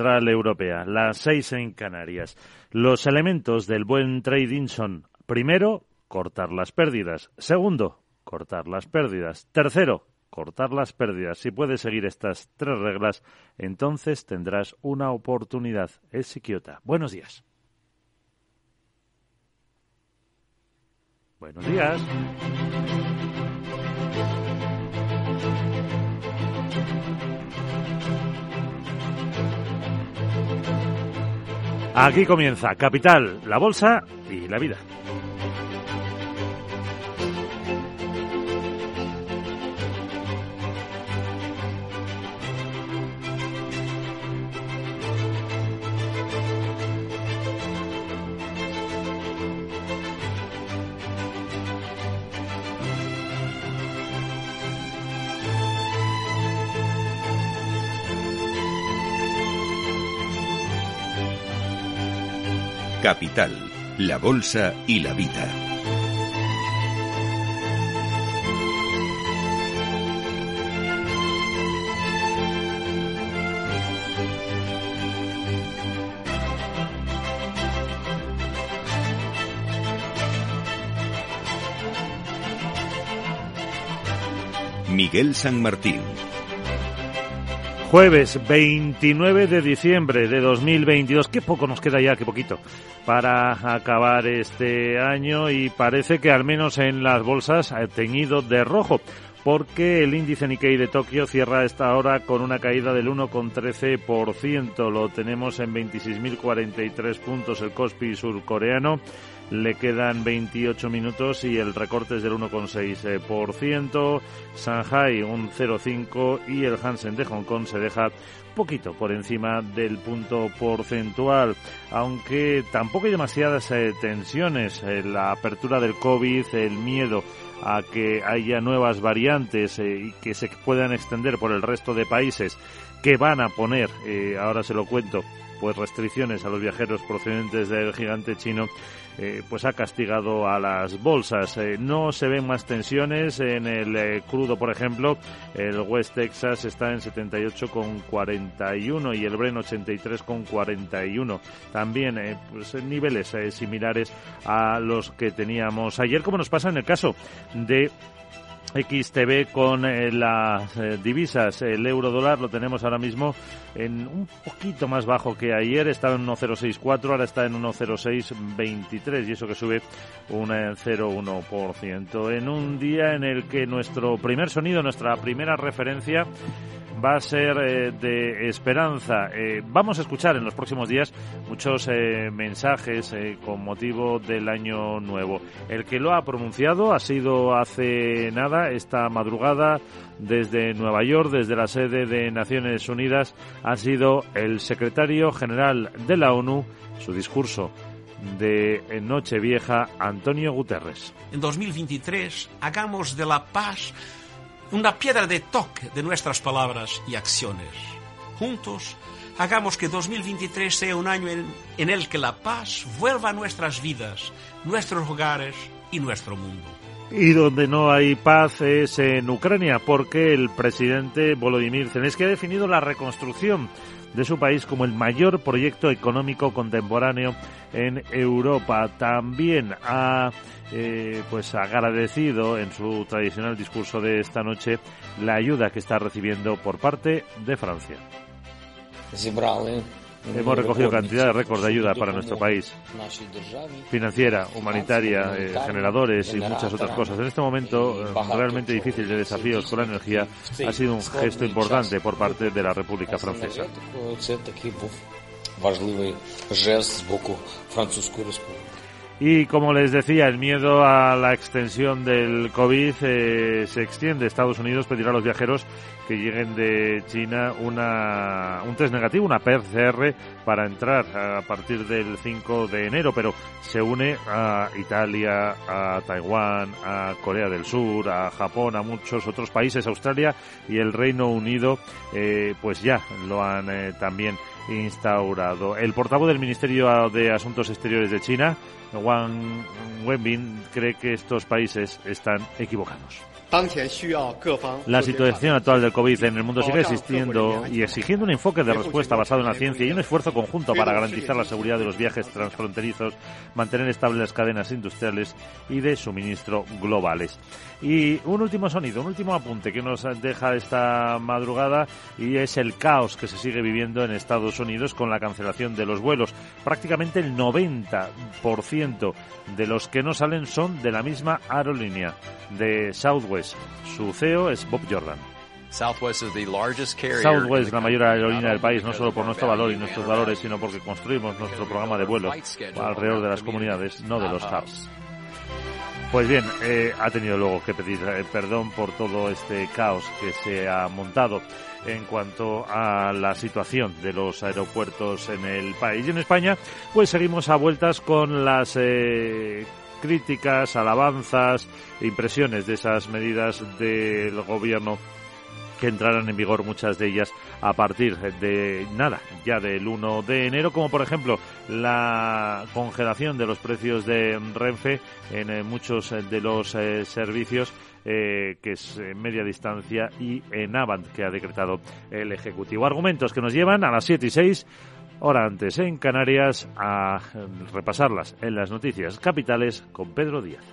Central Europea, las seis en Canarias. Los elementos del buen trading son, primero, cortar las pérdidas. Segundo, cortar las pérdidas. Tercero, cortar las pérdidas. Si puedes seguir estas tres reglas, entonces tendrás una oportunidad. Es Siquiota. Buenos días. Buenos días. Aquí comienza Capital, la Bolsa y la Vida. Capital, la Bolsa y la Vida. Miguel San Martín. Jueves 29 de diciembre de 2022. Qué poco nos queda ya, qué poquito, para acabar este año y parece que al menos en las bolsas ha teñido de rojo porque el índice Nikkei de Tokio cierra esta hora con una caída del 1,13%. Lo tenemos en 26.043 puntos el Kospi surcoreano le quedan 28 minutos y el recorte es del 1,6%. Shanghai un 0,5% y el Hansen de Hong Kong se deja poquito por encima del punto porcentual, aunque tampoco hay demasiadas eh, tensiones. Eh, la apertura del COVID, el miedo a que haya nuevas variantes eh, y que se puedan extender por el resto de países que van a poner, ahora se lo cuento, pues restricciones a los viajeros procedentes del gigante chino eh, pues ha castigado a las bolsas. Eh, no se ven más tensiones en el eh, crudo, por ejemplo. El West Texas está en 78,41 y el Bren 83,41. También pues, niveles similares a los que teníamos ayer, como nos pasa en el caso de XTB con eh, las eh, divisas. El euro dólar lo tenemos ahora mismo en un poquito más bajo que ayer. Estaba en 1,064, ahora está en 1,0623 y eso que sube un 0,1%. En un día en el que nuestro primer sonido, nuestra primera referencia va a ser eh, de esperanza. Eh, vamos a escuchar en los próximos días muchos eh, mensajes con motivo del año nuevo. El que lo ha pronunciado ha sido hace nada, esta madrugada, desde Nueva York, desde la sede de Naciones Unidas, ha sido el secretario general de la ONU, su discurso de Nochevieja, Antonio Guterres. En 2023 hagamos de la paz una piedra de toque de nuestras palabras y acciones. Juntos, hagamos que 2023 sea un año en, en, el que la paz vuelva a nuestras vidas, nuestros hogares y nuestro mundo. Y donde no hay paz es en Ucrania, porque el presidente Volodymyr Zelensky ha definido la reconstrucción de su país como el mayor proyecto económico contemporáneo en Europa. También ha eh, pues agradecido en su tradicional discurso de esta noche la ayuda que está recibiendo por parte de Francia. Hemos recogido cantidad de récords de ayuda para nuestro país, financiera, humanitaria, eh, generadores y muchas otras cosas. En este momento eh, realmente difícil de desafíos con la energía ha sido un gesto importante por parte de la República Francesa. Y como les decía, el miedo a la extensión del COVID eh, se extiende. Estados Unidos pedirá a los viajeros que lleguen de China una, un test negativo, una PCR, para entrar a partir del 5 de enero, pero se une a Italia, a Taiwán, a Corea del Sur, a Japón, a muchos otros países, Australia y el Reino Unido, eh, pues ya lo han eh, también instaurado. El portavoz del Ministerio de Asuntos Exteriores de China, Wang Wenbin, cree que estos países están equivocados. La situación actual del COVID en el mundo sigue existiendo y exigiendo un enfoque de respuesta basado en la ciencia y un esfuerzo conjunto para garantizar la seguridad de los viajes transfronterizos, mantener estables las cadenas industriales y de suministro globales. Y un último sonido, un último apunte que nos deja esta madrugada y es el caos que se sigue viviendo en Estados Unidos con la cancelación de los vuelos. Prácticamente el 90% de los que no salen son de la misma aerolínea, de Southwest. Su CEO es Bob Jordan. Southwest es la mayor aerolínea del país, no solo por nuestro valor y nuestros valores, sino porque construimos nuestro programa de vuelo alrededor de las comunidades, no de los hubs. Pues bien, eh, ha tenido luego que pedir eh, perdón por todo este caos que se ha montado en cuanto a la situación de los aeropuertos en el país. Y en España, pues seguimos a vueltas con las eh, críticas, alabanzas, impresiones de esas medidas del gobierno que entrarán en vigor muchas de ellas a partir de nada, ya del 1 de enero, como por ejemplo la congelación de los precios de Renfe en eh, muchos de los eh, servicios eh, que es en media distancia y en Avant que ha decretado el Ejecutivo. Argumentos que nos llevan a las 7 y 6 hora antes en Canarias a repasarlas en las noticias capitales con Pedro Díaz.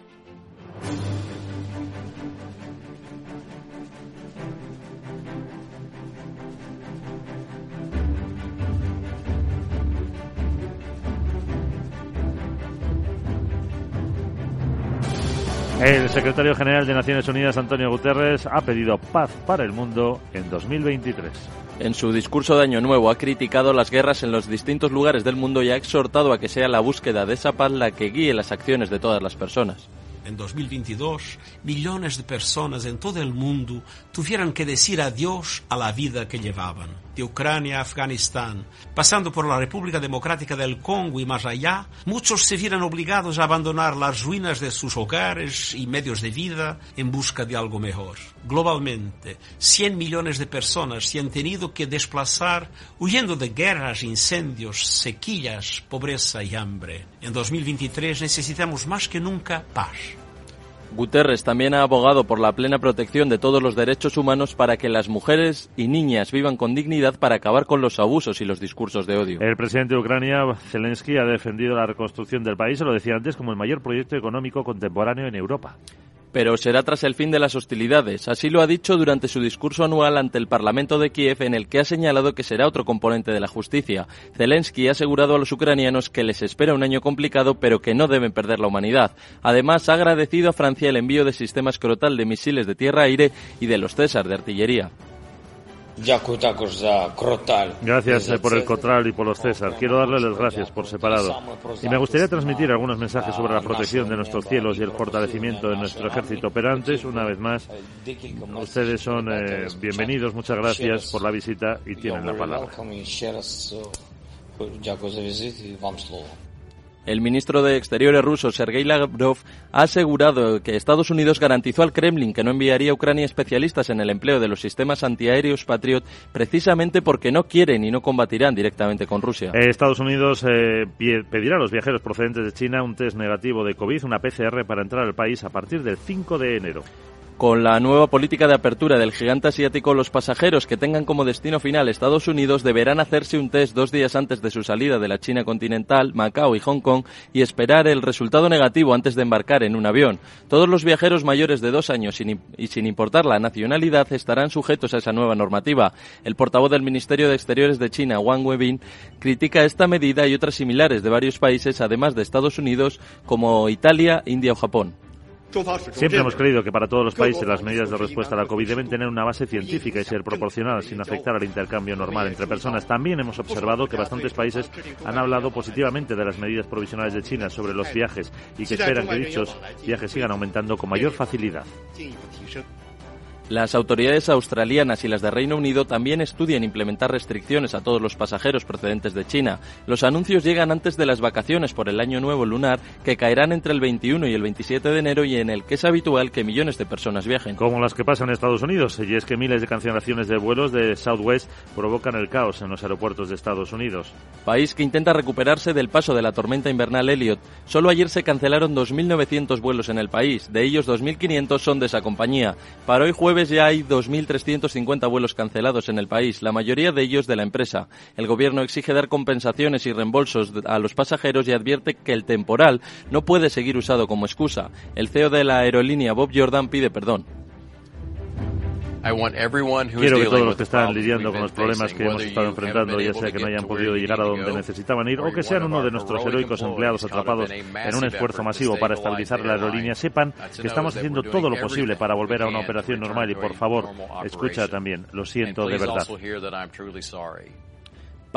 El secretario general de Naciones Unidas, Antonio Guterres, ha pedido paz para el mundo en 2023. En su discurso de Año Nuevo ha criticado las guerras en los distintos lugares del mundo y ha exhortado a que sea la búsqueda de esa paz la que guíe las acciones de todas las personas en 2022, millones de personas en todo el mundo tuvieron que decir adiós a la vida que llevaban. De Ucrania a Afganistán, pasando por la República Democrática del Congo y más allá, muchos se vieron obligados a abandonar las ruinas de sus hogares y medios de vida en busca de algo mejor. Globalmente, 100 millones de personas se han tenido que desplazar huyendo de guerras, incendios, sequías, pobreza y hambre. En 2023 necesitamos más que nunca paz. Guterres también ha abogado por la plena protección de todos los derechos humanos para que las mujeres y niñas vivan con dignidad para acabar con los abusos y los discursos de odio. El presidente de Ucrania, Zelensky, ha defendido la reconstrucción del país, lo decía antes, como el mayor proyecto económico contemporáneo en Europa pero será tras el fin de las hostilidades. Así lo ha dicho durante su discurso anual ante el Parlamento de Kiev, en el que ha señalado que será otro componente de la justicia. Zelensky ha asegurado a los ucranianos que les espera un año complicado, pero que no deben perder la humanidad. Además, ha agradecido a Francia el envío de sistemas Crotal de misiles de tierra-aire y de los César de artillería. Gracias eh, por el Cotral y por los César. Quiero darles las gracias por separado. Y me gustaría transmitir algunos mensajes sobre la protección de nuestros cielos y el fortalecimiento de nuestro ejército. Pero antes, una vez más, ustedes son eh, bienvenidos. Muchas gracias por la visita y tienen la palabra. El ministro de Exteriores ruso, Sergei Lavrov, ha asegurado que Estados Unidos garantizó al Kremlin que no enviaría a Ucrania especialistas en el empleo de los sistemas antiaéreos Patriot precisamente porque no quieren y no combatirán directamente con Rusia. Estados Unidos eh, pedirá a los viajeros procedentes de China un test negativo de COVID, una PCR, para entrar al país a partir del 5 de enero. Con la nueva política de apertura del gigante asiático, los pasajeros que tengan como destino final Estados Unidos deberán hacerse un test dos días antes de su salida de la China continental, Macao y Hong Kong y esperar el resultado negativo antes de embarcar en un avión. Todos los viajeros mayores de dos años y sin importar la nacionalidad estarán sujetos a esa nueva normativa. El portavoz del Ministerio de Exteriores de China, Wang Webin, critica esta medida y otras similares de varios países, además de Estados Unidos, como Italia, India o Japón. Siempre hemos creído que para todos los países las medidas de respuesta a la COVID deben tener una base científica y ser proporcionadas sin afectar al intercambio normal entre personas. También hemos observado que bastantes países han hablado positivamente de las medidas provisionales de China sobre los viajes y que esperan que dichos viajes sigan aumentando con mayor facilidad. Las autoridades australianas y las de Reino Unido también estudian implementar restricciones a todos los pasajeros procedentes de China. Los anuncios llegan antes de las vacaciones por el Año Nuevo lunar, que caerán entre el 21 y el 27 de enero y en el que es habitual que millones de personas viajen. Como las que pasan en Estados Unidos, y es que miles de cancelaciones de vuelos de Southwest provocan el caos en los aeropuertos de Estados Unidos. País que intenta recuperarse del paso de la tormenta invernal Elliot. Solo ayer se cancelaron 2.900 vuelos en el país, de ellos 2.500 son de esa compañía. Para hoy jueves ya hay 2.350 vuelos cancelados en el país, la mayoría de ellos de la empresa. El gobierno exige dar compensaciones y reembolsos a los pasajeros y advierte que el temporal no puede seguir usado como excusa. El CEO de la aerolínea Bob Jordan pide perdón. Quiero que todos los que están lidiando con los problemas que hemos estado enfrentando, ya sea que no hayan podido llegar a donde necesitaban ir o que sean uno de nuestros heroicos empleados atrapados en un esfuerzo masivo para estabilizar la aerolínea, sepan que estamos haciendo todo lo posible para volver a una operación normal y por favor, escucha también, lo siento de verdad.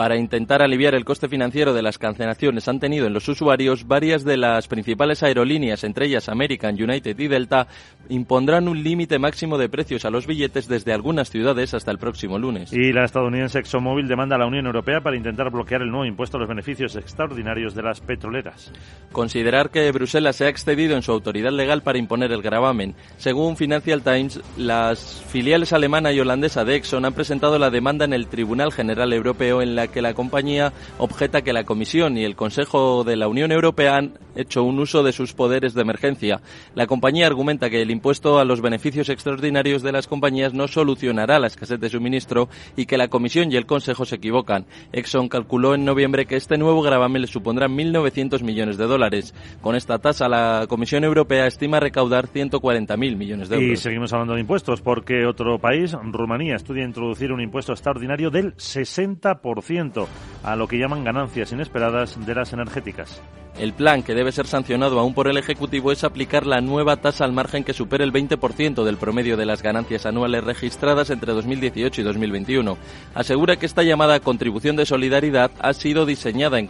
Para intentar aliviar el coste financiero de las cancelaciones han tenido en los usuarios, varias de las principales aerolíneas, entre ellas American, United y Delta, impondrán un límite máximo de precios a los billetes desde algunas ciudades hasta el próximo lunes. Y la estadounidense ExxonMobil demanda a la Unión Europea para intentar bloquear el nuevo impuesto a los beneficios extraordinarios de las petroleras. Considerar que Bruselas se ha excedido en su autoridad legal para imponer el gravamen. Según Financial Times, las filiales alemana y holandesa de Exxon han presentado la demanda en el Tribunal General Europeo en la que la compañía objeta que la Comisión y el Consejo de la Unión Europea han hecho un uso de sus poderes de emergencia. La compañía argumenta que el impuesto a los beneficios extraordinarios de las compañías no solucionará la escasez de suministro y que la Comisión y el Consejo se equivocan. Exxon calculó en noviembre que este nuevo gravamen le supondrá 1.900 millones de dólares. Con esta tasa, la Comisión Europea estima recaudar 140.000 millones de euros. Y seguimos hablando de impuestos porque otro país, Rumanía, estudia introducir un impuesto extraordinario del 60% a lo que llaman ganancias inesperadas de las energéticas. El plan, que debe ser sancionado aún por el Ejecutivo, es aplicar la nueva tasa al margen que supere el 20% del promedio de las ganancias anuales registradas entre 2018 y 2021. Asegura que esta llamada contribución de solidaridad ha sido diseñada en,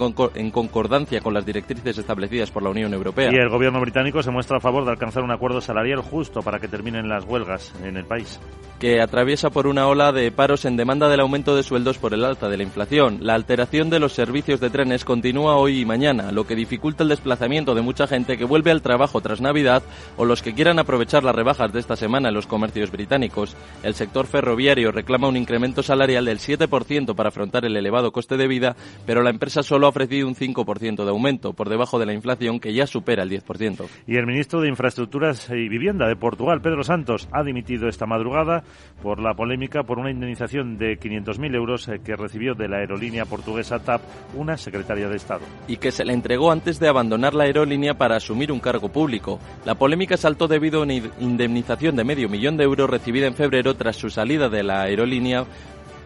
concordancia con las directrices establecidas por la Unión Europea. Y el gobierno británico se muestra a favor de alcanzar un acuerdo salarial justo para que terminen las huelgas en el país. Que atraviesa por una ola de paros en demanda del aumento de sueldos por el alta de la inflación. La alteración de los servicios de trenes continúa hoy y mañana, lo que dificulta el desplazamiento de mucha gente que vuelve al trabajo tras Navidad o los que quieran aprovechar las rebajas de esta semana en los comercios británicos. El sector ferroviario reclama un incremento salarial del 7% para afrontar el elevado coste de vida, pero la empresa solo ha ofrecido un 5% de aumento, por debajo de la inflación que ya supera el 10%. Y el ministro de Infraestructuras y Vivienda de Portugal, Pedro Santos, ha dimitido esta madrugada por la polémica por una indemnización de 500.000 euros que recibió de la aerolínea portuguesa TAP una secretaria de Estado. Y que se le entregó antes de abandonar la aerolínea para asumir un cargo público. La polémica saltó debido a una indemnización de medio millón de euros recibida en febrero tras su salida de la aerolínea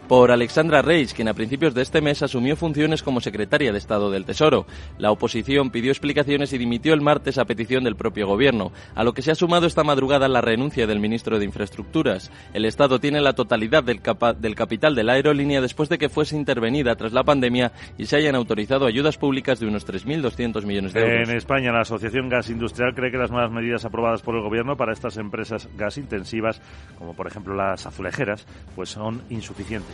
por Alexandra Reis, quien a principios de este mes asumió funciones como secretaria de Estado del Tesoro. La oposición pidió explicaciones y dimitió el martes a petición del propio gobierno, a lo que se ha sumado esta madrugada la renuncia del ministro de Infraestructuras. El Estado tiene la totalidad del, del capital de la aerolínea después de que fuese intervenida tras la pandemia y se hayan autorizado ayudas públicas de unos 3.200 millones de euros. En España, la Asociación Gas Industrial cree que las nuevas medidas aprobadas por el gobierno para estas empresas gas intensivas, como por ejemplo las azulejeras, pues son insuficientes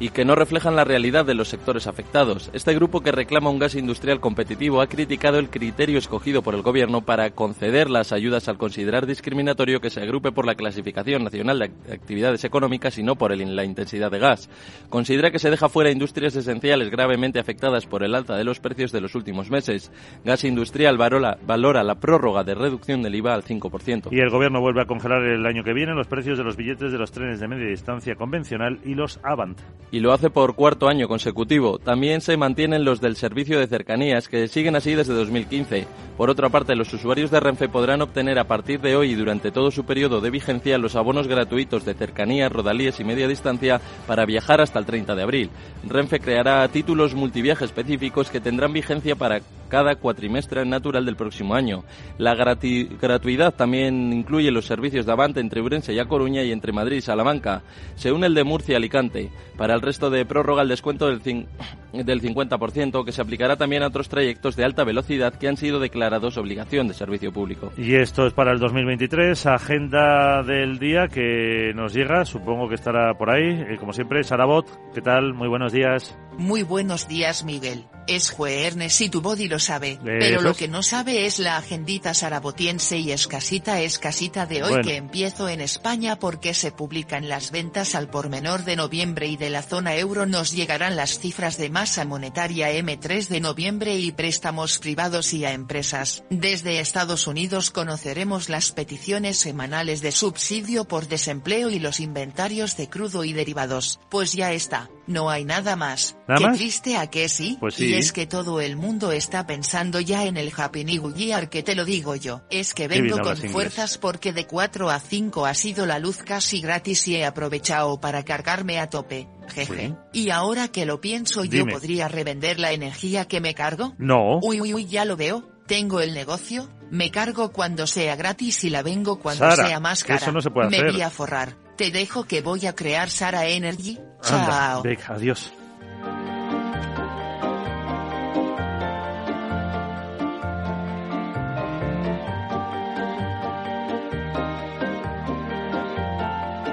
y que no reflejan la realidad de los sectores afectados. Este grupo que reclama un gas industrial competitivo ha criticado el criterio escogido por el Gobierno para conceder las ayudas al considerar discriminatorio que se agrupe por la clasificación nacional de actividades económicas y no por la intensidad de gas. Considera que se deja fuera industrias esenciales gravemente afectadas por el alza de los precios de los últimos meses. Gas Industrial valora, valora la prórroga de reducción del IVA al 5%. Y el Gobierno vuelve a congelar el año que viene los precios de los billetes de los trenes de media distancia convencional y los Avant y lo hace por cuarto año consecutivo. También se mantienen los del servicio de cercanías, que siguen así desde 2015. Por otra parte, los usuarios de Renfe podrán obtener a partir de hoy y durante todo su periodo de vigencia los abonos gratuitos de cercanías, rodalíes y media distancia para viajar hasta el 30 de abril. Renfe creará títulos multiviaje específicos que tendrán vigencia para cada cuatrimestre natural del próximo año. La gratuidad también incluye los servicios de Avante entre Urense y A Coruña y entre Madrid y Salamanca. Se une el de Murcia y Alicante. Para el resto de prórroga el descuento del, del 50% que se aplicará también a otros trayectos de alta velocidad que han sido declarados obligación de servicio público. Y esto es para el 2023, agenda del día que nos llega, supongo que estará por ahí. Eh, como siempre, Sarabot, ¿qué tal? Muy buenos días. Muy buenos días, Miguel. Es jueves y tu body lo sabe, pero lo que no sabe es la agendita sarabotiense y escasita escasita de hoy que empiezo en España porque se publican las ventas al por menor de noviembre y de la zona euro nos llegarán las cifras de masa monetaria M3 de noviembre y préstamos privados y a empresas. Desde Estados Unidos conoceremos las peticiones semanales de subsidio por desempleo y los inventarios de crudo y derivados. Pues ya está, no hay nada más. ¿Nada Qué más? triste a que sí. Pues sí. Y es que todo el mundo está pensando ya en el Happy New Year que te lo digo yo. Es que vengo con inglés. fuerzas porque de 4 a 5 ha sido la luz casi gratis y he aprovechado para cargarme a tope. Jeje. Sí. Y ahora que lo pienso yo podría revender la energía que me cargo. No. Uy, uy, uy, ya lo veo. Tengo el negocio. Me cargo cuando sea gratis y la vengo cuando Sara, sea más cara. eso no se puede me hacer. voy a forrar. Te dejo que voy a crear Sara Energy. Anda, Chao. adiós.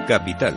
Capital,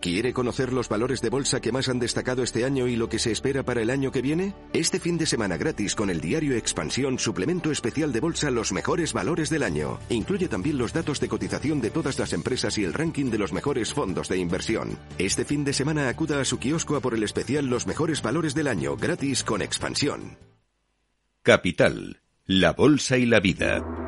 ¿Quiere conocer los valores de bolsa que más han destacado este año y lo que se espera para el año que viene? Este fin de semana gratis con el diario Expansión, suplemento especial de bolsa Los mejores valores del año. Incluye también los datos de cotización de todas las empresas y el ranking de los mejores fondos de inversión. Este fin de semana acuda a su kiosco a por el especial Los mejores valores del año, gratis con Expansión. Capital, la Bolsa y la Vida.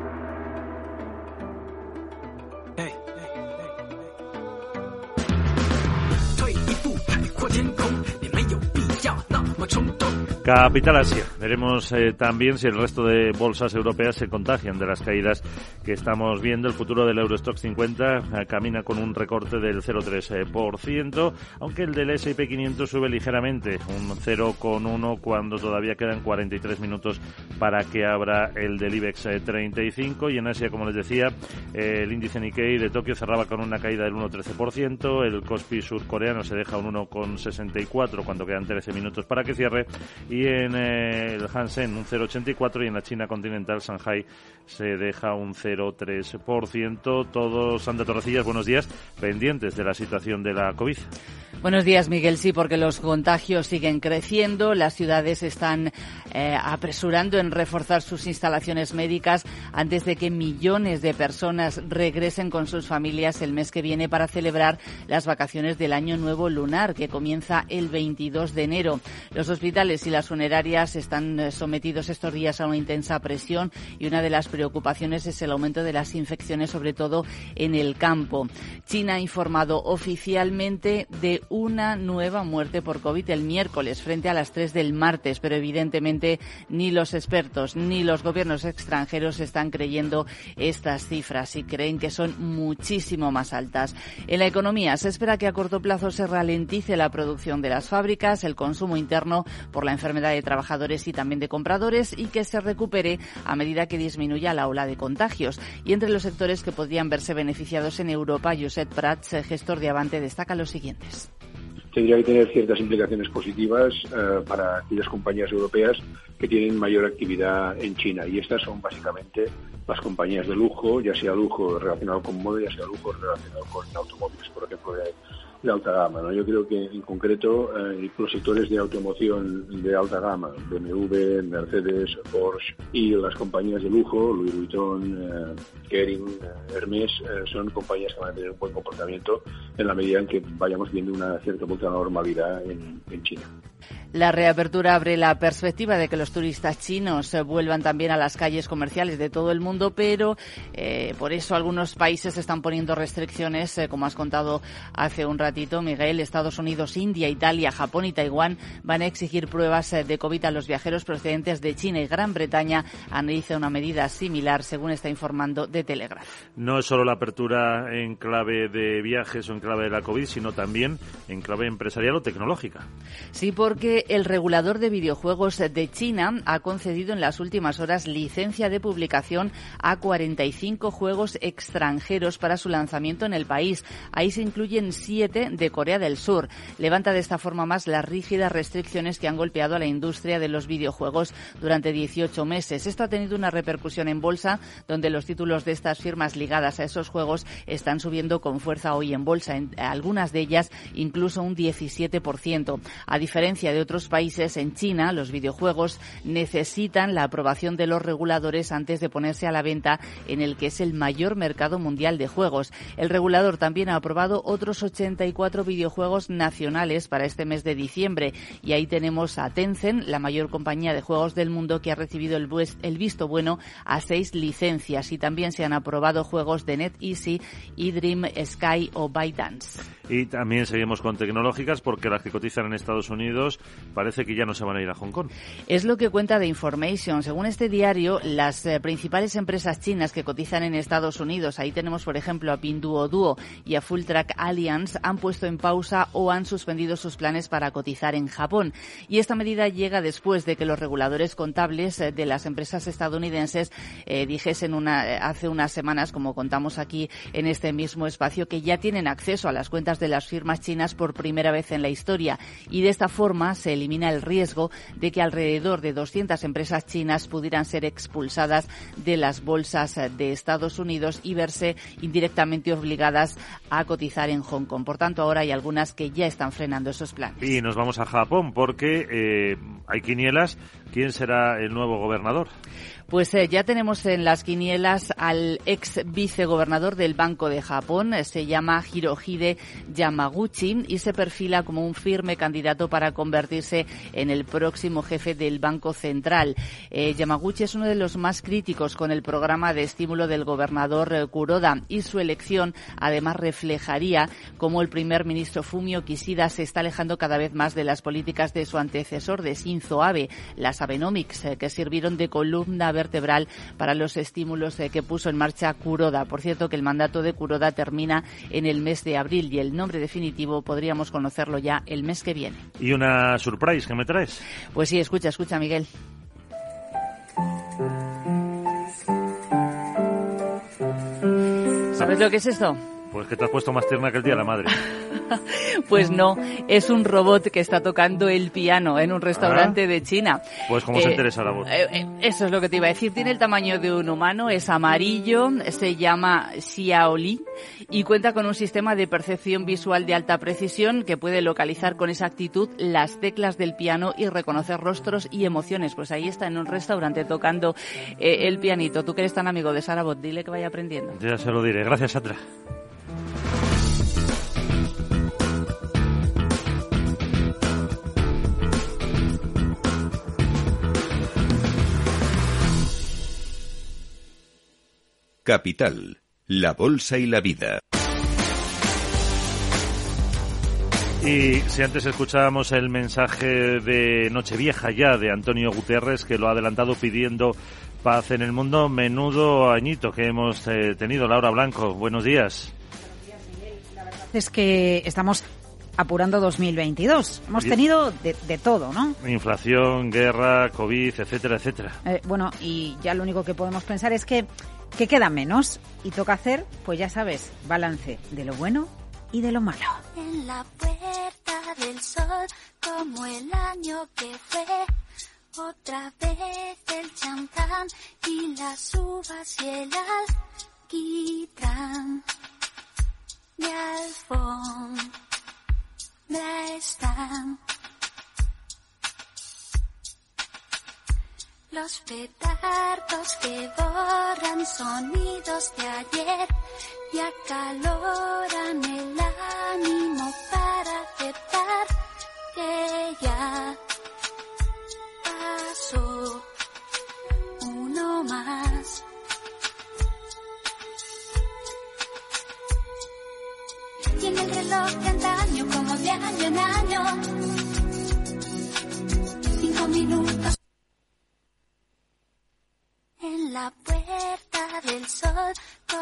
Capital Asia. Veremos eh, también si el resto de bolsas europeas se contagian de las caídas que estamos viendo. El futuro del Eurostox 50 eh, camina con un recorte del 0,3%, aunque el del S&P 500 sube ligeramente, un 0,1 cuando todavía quedan 43 minutos para que abra el del IBEX eh, 35. Y en Asia, como les decía, eh, el índice Nikkei de Tokio cerraba con una caída del 1,13%, el Kospi surcoreano se deja un 1,64 cuando quedan 13 minutos para que cierre y en eh, el Hansen un 0,84 y en la China continental Shanghai se deja un 0,3%. Todos, Sandra Torrecillas, buenos días, pendientes de la situación de la COVID. Buenos días, Miguel. Sí, porque los contagios siguen creciendo. Las ciudades están eh, apresurando en reforzar sus instalaciones médicas antes de que millones de personas regresen con sus familias el mes que viene para celebrar las vacaciones del Año Nuevo Lunar, que comienza el 22 de enero. Los hospitales y las funerarias están eh, sometidos estos días a una intensa presión y una de las preocupaciones es el aumento de las infecciones, sobre todo en el campo. China ha informado oficialmente de una nueva muerte por COVID el miércoles frente a las 3 del martes, pero evidentemente ni los expertos ni los gobiernos extranjeros están creyendo estas cifras y creen que son muchísimo más altas. En la economía se espera que a corto plazo se ralentice la producción de las fábricas, el consumo interno por la enfermedad de trabajadores y también de compradores y que se recupere a medida que disminuya la ola de contagios. Y entre los sectores que podrían verse beneficiados en Europa, Josep Prats, gestor de Avante, destaca los siguientes tendría que tener ciertas implicaciones positivas uh, para aquellas compañías europeas que tienen mayor actividad en China. Y estas son básicamente las compañías de lujo, ya sea lujo relacionado con moda, ya sea lujo relacionado con automóviles. Por ejemplo, de alta gama. ¿no? Yo creo que en concreto eh, los sectores de automoción de alta gama, BMW, Mercedes, Porsche y las compañías de lujo, Louis Vuitton, eh, Kering, eh, Hermes, son compañías que van a tener un buen comportamiento en la medida en que vayamos viendo una cierta normalidad en, en China. La reapertura abre la perspectiva de que los turistas chinos vuelvan también a las calles comerciales de todo el mundo, pero eh, por eso algunos países están poniendo restricciones, eh, como has contado hace un ratito, Miguel. Estados Unidos, India, Italia, Japón y Taiwán van a exigir pruebas eh, de COVID a los viajeros procedentes de China y Gran Bretaña analiza una medida similar, según está informando de Telegraph. No es solo la apertura en clave de viajes o en clave de la COVID, sino también en clave empresarial o tecnológica. Sí, porque el regulador de videojuegos de China ha concedido en las últimas horas licencia de publicación a 45 juegos extranjeros para su lanzamiento en el país. Ahí se incluyen siete de Corea del Sur. Levanta de esta forma más las rígidas restricciones que han golpeado a la industria de los videojuegos durante 18 meses. Esto ha tenido una repercusión en bolsa, donde los títulos de estas firmas ligadas a esos juegos están subiendo con fuerza hoy en bolsa, en algunas de ellas incluso un 17%. A diferencia de otros países, en China, los videojuegos necesitan la aprobación de los reguladores antes de ponerse a la venta en el que es el mayor mercado mundial de juegos. El regulador también ha aprobado otros 84 videojuegos nacionales para este mes de diciembre y ahí tenemos a Tencent, la mayor compañía de juegos del mundo que ha recibido el, el visto bueno a seis licencias y también se han aprobado juegos de NetEasy y Dream Sky o ByteDance. Y también seguimos con tecnológicas porque las que cotizan en Estados Unidos parece que ya no se van a ir a Hong Kong. Es lo que cuenta The Information. Según este diario, las eh, principales empresas chinas que cotizan en Estados Unidos, ahí tenemos por ejemplo a Pinduoduo y a Full Track Alliance, han puesto en pausa o han suspendido sus planes para cotizar en Japón. Y esta medida llega después de que los reguladores contables eh, de las empresas estadounidenses eh, dijesen una, hace unas semanas, como contamos aquí en este mismo espacio, que ya tienen acceso a las cuentas de las firmas chinas por primera vez en la historia y de esta forma se elimina el riesgo de que alrededor de 200 empresas chinas pudieran ser expulsadas de las bolsas de Estados Unidos y verse indirectamente obligadas a cotizar en Hong Kong. Por tanto, ahora hay algunas que ya están frenando esos planes. Y nos vamos a Japón porque eh, hay quinielas. ¿Quién será el nuevo gobernador? Pues eh, ya tenemos en las quinielas al ex vicegobernador del Banco de Japón, eh, se llama Hirohide Yamaguchi y se perfila como un firme candidato para convertirse en el próximo jefe del Banco Central. Eh, Yamaguchi es uno de los más críticos con el programa de estímulo del gobernador Kuroda y su elección además reflejaría cómo el primer ministro Fumio Kishida se está alejando cada vez más de las políticas de su antecesor de Shinzo Abe, las Abenomics, que sirvieron de columna vertebral para los estímulos eh, que puso en marcha Kuroda. Por cierto, que el mandato de Kuroda termina en el mes de abril y el nombre definitivo podríamos conocerlo ya el mes que viene. ¿Y una surprise que me traes? Pues sí, escucha, escucha, Miguel. ¿Sabes lo que es esto? Pues que te has puesto más tierna que el día de la madre. pues no, es un robot que está tocando el piano en un restaurante ah. de China. Pues cómo se eh, interesa la voz. Eh, eh, eso es lo que te iba a decir. Tiene el tamaño de un humano, es amarillo, se llama Xiaoli y cuenta con un sistema de percepción visual de alta precisión que puede localizar con exactitud las teclas del piano y reconocer rostros y emociones. Pues ahí está en un restaurante tocando el pianito. Tú que eres tan amigo de Sarabot, dile que vaya aprendiendo. Ya se lo diré. Gracias, Sandra. Capital, la Bolsa y la Vida. Y si antes escuchábamos el mensaje de Nochevieja ya de Antonio Guterres, que lo ha adelantado pidiendo paz en el mundo, menudo añito que hemos eh, tenido. Laura Blanco, buenos días. Es que estamos apurando 2022. Hemos tenido de, todo, ¿no? Inflación, guerra, COVID, etcétera, etcétera. Eh, bueno, y ya lo único que podemos pensar es que que queda menos y toca hacer, pues ya sabes, balance de lo bueno y de lo malo. En la puerta del sol, como el año que fue, otra vez el champán y las uvas y el alquitrán alfombra están. Los petardos que borran sonidos de ayer y acaloran el ánimo para aceptar que ya pasó uno más. Y en el reloj de antaño, como de año en año,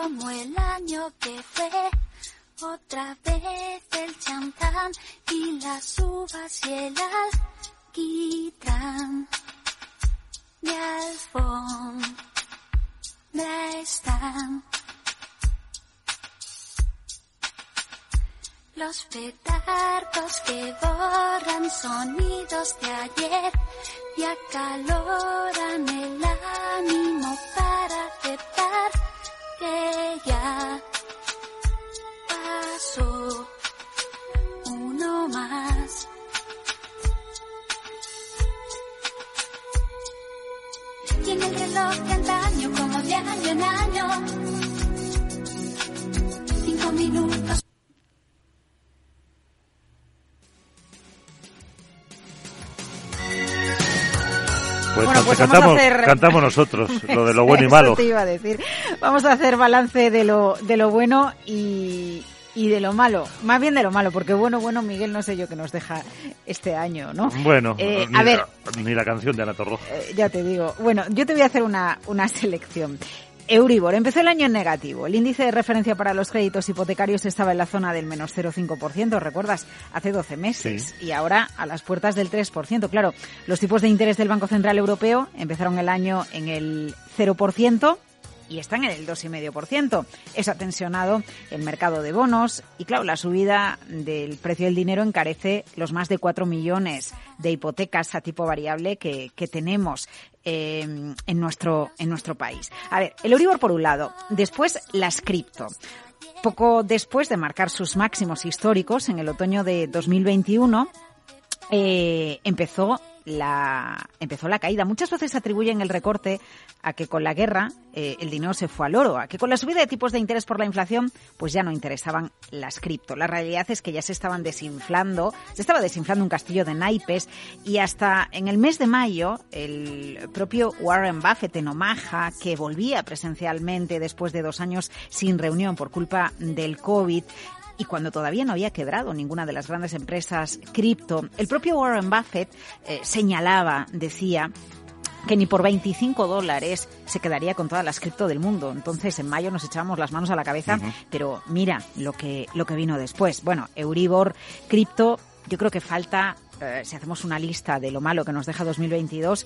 como el año que fue, otra vez el champán y las uvas y el alquitrán. Mi alfombra están. Los petardos que borran sonidos de ayer y acaloran el ánimo para aceptar que ya pasó uno más. Y en el reloj de como de año en año, cinco minutos. Pues, cantamos, hacer- cantamos nosotros, lo de lo bueno y malo. te iba a decir. Vamos a hacer balance de lo, de lo bueno y, y de lo malo. Más bien de lo malo, porque bueno, bueno, Miguel, no sé yo qué nos deja este año, ¿no? Bueno, Eh, ni, a ver, la, ni la canción de Ana Torroja. eh, ya te digo. Bueno, yo te voy a hacer una, una selección. Euribor empezó el año en negativo. El índice de referencia para los créditos hipotecarios estaba en la zona del menos 0,5%, ¿recuerdas? Hace 12 meses. Y ahora a las puertas del 3%. Claro, los tipos de interés del Banco Central Europeo empezaron el año en el 0% y están en el 2,5%. Eso ha tensionado el mercado de bonos y, claro, la subida del precio del dinero encarece los más de 4 millones de hipotecas a tipo variable que, que tenemos eh, en, nuestro, en nuestro país. A ver, el Euribor por un lado, después las cripto. Poco después de marcar sus máximos históricos en el otoño de 2021, eh, empezó la empezó la caída. Muchas veces atribuyen el recorte a que con la guerra eh, el dinero se fue al oro, a que con la subida de tipos de interés por la inflación pues ya no interesaban las cripto. La realidad es que ya se estaban desinflando, se estaba desinflando un castillo de naipes y hasta en el mes de mayo el propio Warren Buffett en Omaha, que volvía presencialmente después de dos años sin reunión por culpa del COVID, y cuando todavía no había quebrado ninguna de las grandes empresas cripto, el propio Warren Buffett eh, señalaba, decía, que ni por 25 dólares se quedaría con todas las cripto del mundo. Entonces, en mayo nos echábamos las manos a la cabeza, pero mira lo que, lo que vino después. Bueno, Euribor, cripto, yo creo que falta, eh, si hacemos una lista de lo malo que nos deja 2022,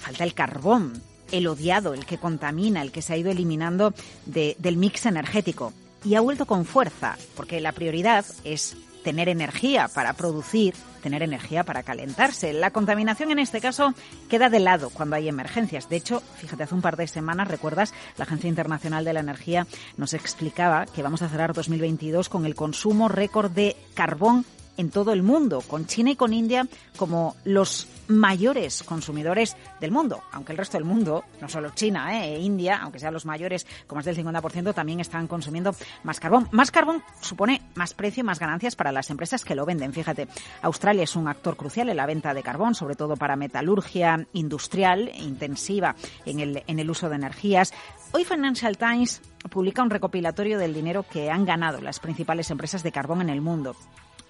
falta el carbón, el odiado, el que contamina, el que se ha ido eliminando de- del mix energético. Y ha vuelto con fuerza, porque la prioridad es tener energía para producir, tener energía para calentarse. La contaminación en este caso queda de lado cuando hay emergencias. De hecho, fíjate, hace un par de semanas, recuerdas, la Agencia Internacional de la Energía nos explicaba que vamos a cerrar 2022 con el consumo récord de carbón en todo el mundo, con China y con India como los mayores consumidores del mundo, aunque el resto del mundo, no solo China ¿eh? e India, aunque sean los mayores con más del 50%, también están consumiendo más carbón. Más carbón supone más precio y más ganancias para las empresas que lo venden. Fíjate, Australia es un actor crucial en la venta de carbón, sobre todo para metalurgia industrial intensiva en el, en el uso de energías. Hoy Financial Times publica un recopilatorio del dinero que han ganado las principales empresas de carbón en el mundo.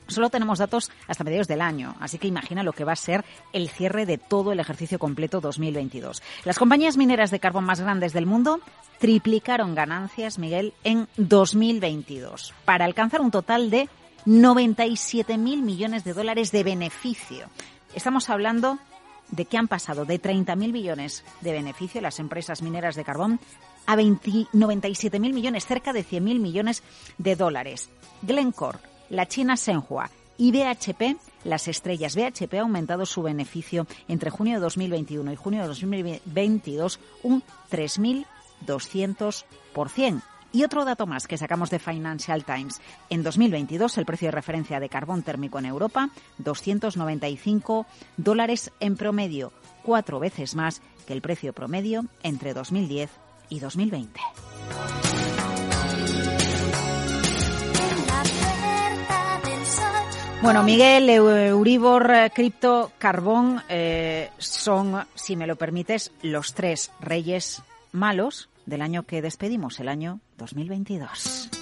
Solo tenemos datos hasta mediados del año, así que imagina lo que va a ser el cierre de todo el ejercicio completo 2022. Las compañías mineras de carbón más grandes del mundo triplicaron ganancias, Miguel, en 2022, para alcanzar un total de 97.000 millones de dólares de beneficio. Estamos hablando de que han pasado de 30.000 millones de beneficio las empresas mineras de carbón a 20 97.000 millones, cerca de 100.000 millones de dólares. Glencore, la china Senhua y BHP, las estrellas BHP ha aumentado su beneficio entre junio de 2021 y junio de 2022 un 3.200%. Y otro dato más que sacamos de Financial Times. En 2022 el precio de referencia de carbón térmico en Europa, 295 dólares en promedio, cuatro veces más que el precio promedio entre 2010 y 2020. Bueno, Miguel, Euribor, eh, cripto, carbón eh, son, si me lo permites, los tres reyes malos del año que despedimos, el año 2022.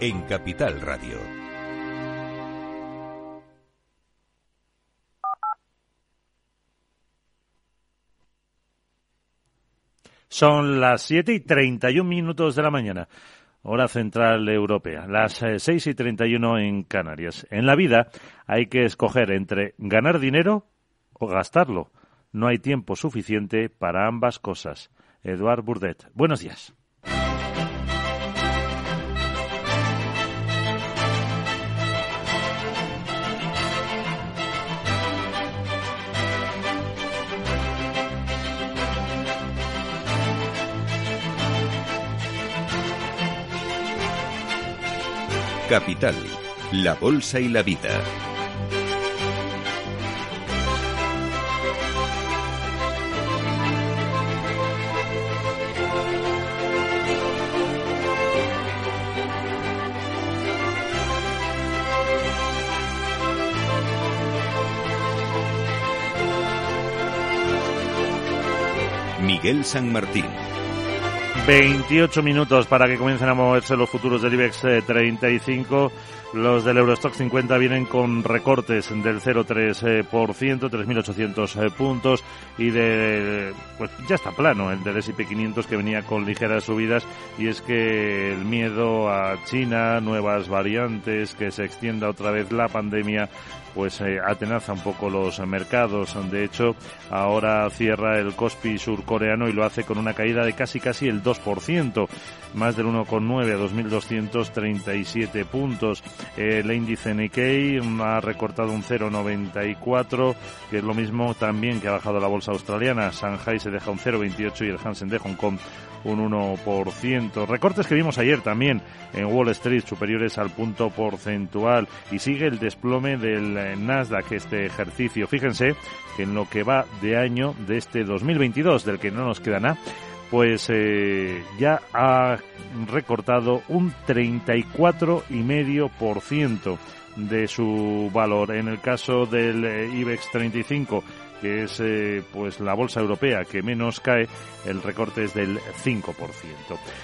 en Capital Radio. Son las 7 y 31 minutos de la mañana, hora central europea, las 6 eh, y 31 en Canarias. En la vida hay que escoger entre ganar dinero o gastarlo. No hay tiempo suficiente para ambas cosas. Eduard Burdet. Buenos días. Capital, la Bolsa y la Vida. Miguel San Martín. 28 minutos para que comiencen a moverse los futuros del IBEX 35. Eh, los del Eurostock 50 vienen con recortes del 0,3%, 3.800 eh, puntos y de, pues ya está plano el del S&P 500 que venía con ligeras subidas y es que el miedo a China, nuevas variantes, que se extienda otra vez la pandemia, pues eh, atenaza un poco los mercados. De hecho, ahora cierra el Kospi surcoreano y lo hace con una caída de casi casi el 2%, más del 1,9 a 2.237 puntos. El índice Nikkei ha recortado un 0,94, que es lo mismo también que ha bajado la bolsa australiana. Shanghai se deja un 0,28 y el Hansen de Hong Kong un 1%. Recortes que vimos ayer también en Wall Street superiores al punto porcentual y sigue el desplome del eh, Nasdaq este ejercicio. Fíjense que en lo que va de año de este 2022, del que no nos queda nada, pues eh, ya ha recortado un 34,5% de su valor. En el caso del eh, IBEX 35 que es eh, pues la bolsa europea que menos cae, el recorte es del 5%.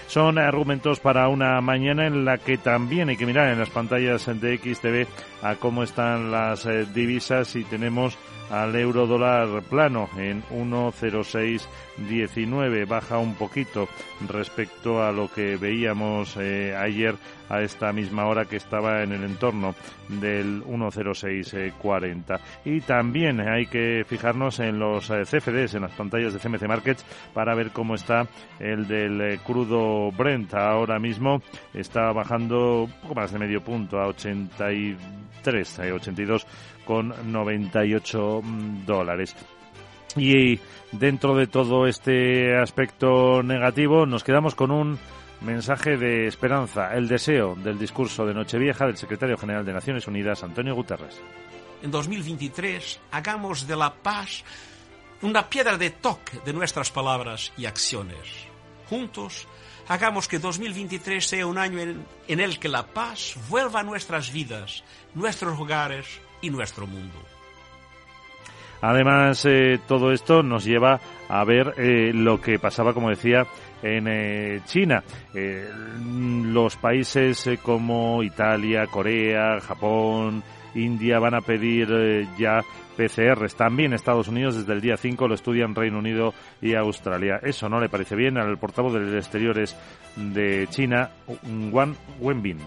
Son argumentos para una mañana en la que también hay que mirar en las pantallas de XTV a cómo están las eh, divisas y tenemos al euro dólar plano en 1,0619. Baja un poquito respecto a lo que veíamos eh, ayer a esta misma hora que estaba en el entorno del 10640. Y también hay que fijarnos en los eh, CFDs, en las pantallas de CMC Markets, para ver cómo está el del eh, crudo Brent. Ahora mismo está bajando un poco más de medio punto a 83, 82 eh, con 98 mm, dólares. Y dentro de todo este aspecto negativo nos quedamos con un mensaje de esperanza, el deseo del discurso de Nochevieja del secretario general de Naciones Unidas, Antonio Guterres. En 2023 hagamos de la paz una piedra de toque de nuestras palabras y acciones. Juntos hagamos que 2023 sea un año en, el que la paz vuelva a nuestras vidas, nuestros hogares y nuestro mundo. Además, eh, todo esto nos lleva a ver eh, lo que pasaba, como decía, en eh, China. los países como Italia, Corea, Japón, India van a pedir ya PCRs. También Estados Unidos desde el día 5 lo estudian Reino Unido y Australia. Eso no le parece bien al portavoz de Exteriores de China, Wang Wenbin.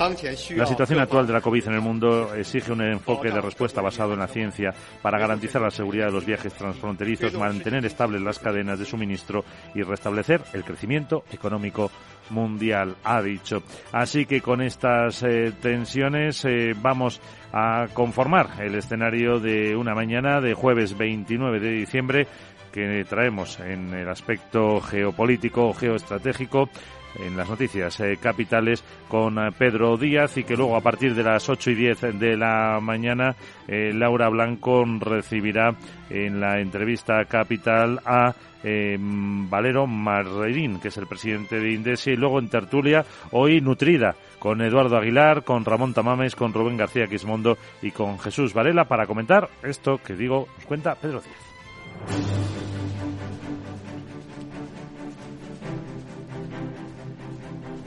La situación actual de la COVID en el mundo exige un enfoque de respuesta basado en la ciencia para garantizar la seguridad de los viajes transfronterizos, mantener estables las cadenas de suministro y restablecer el crecimiento económico mundial, ha dicho. Así que con estas eh, tensiones eh, vamos a conformar el escenario de una mañana de jueves 29 de diciembre que traemos en el aspecto geopolítico, geoestratégico en las noticias eh, capitales con eh, Pedro Díaz y que luego a partir de las 8 y 10 de la mañana eh, Laura Blanco recibirá en la entrevista capital a Valero Marrerín, que es el presidente de Indesia, y luego en tertulia, hoy nutrida, con Eduardo Aguilar, con Ramón Tamames, con Rubén García Quismondo y con Jesús Varela para comentar esto que digo, nos cuenta Pedro Díaz.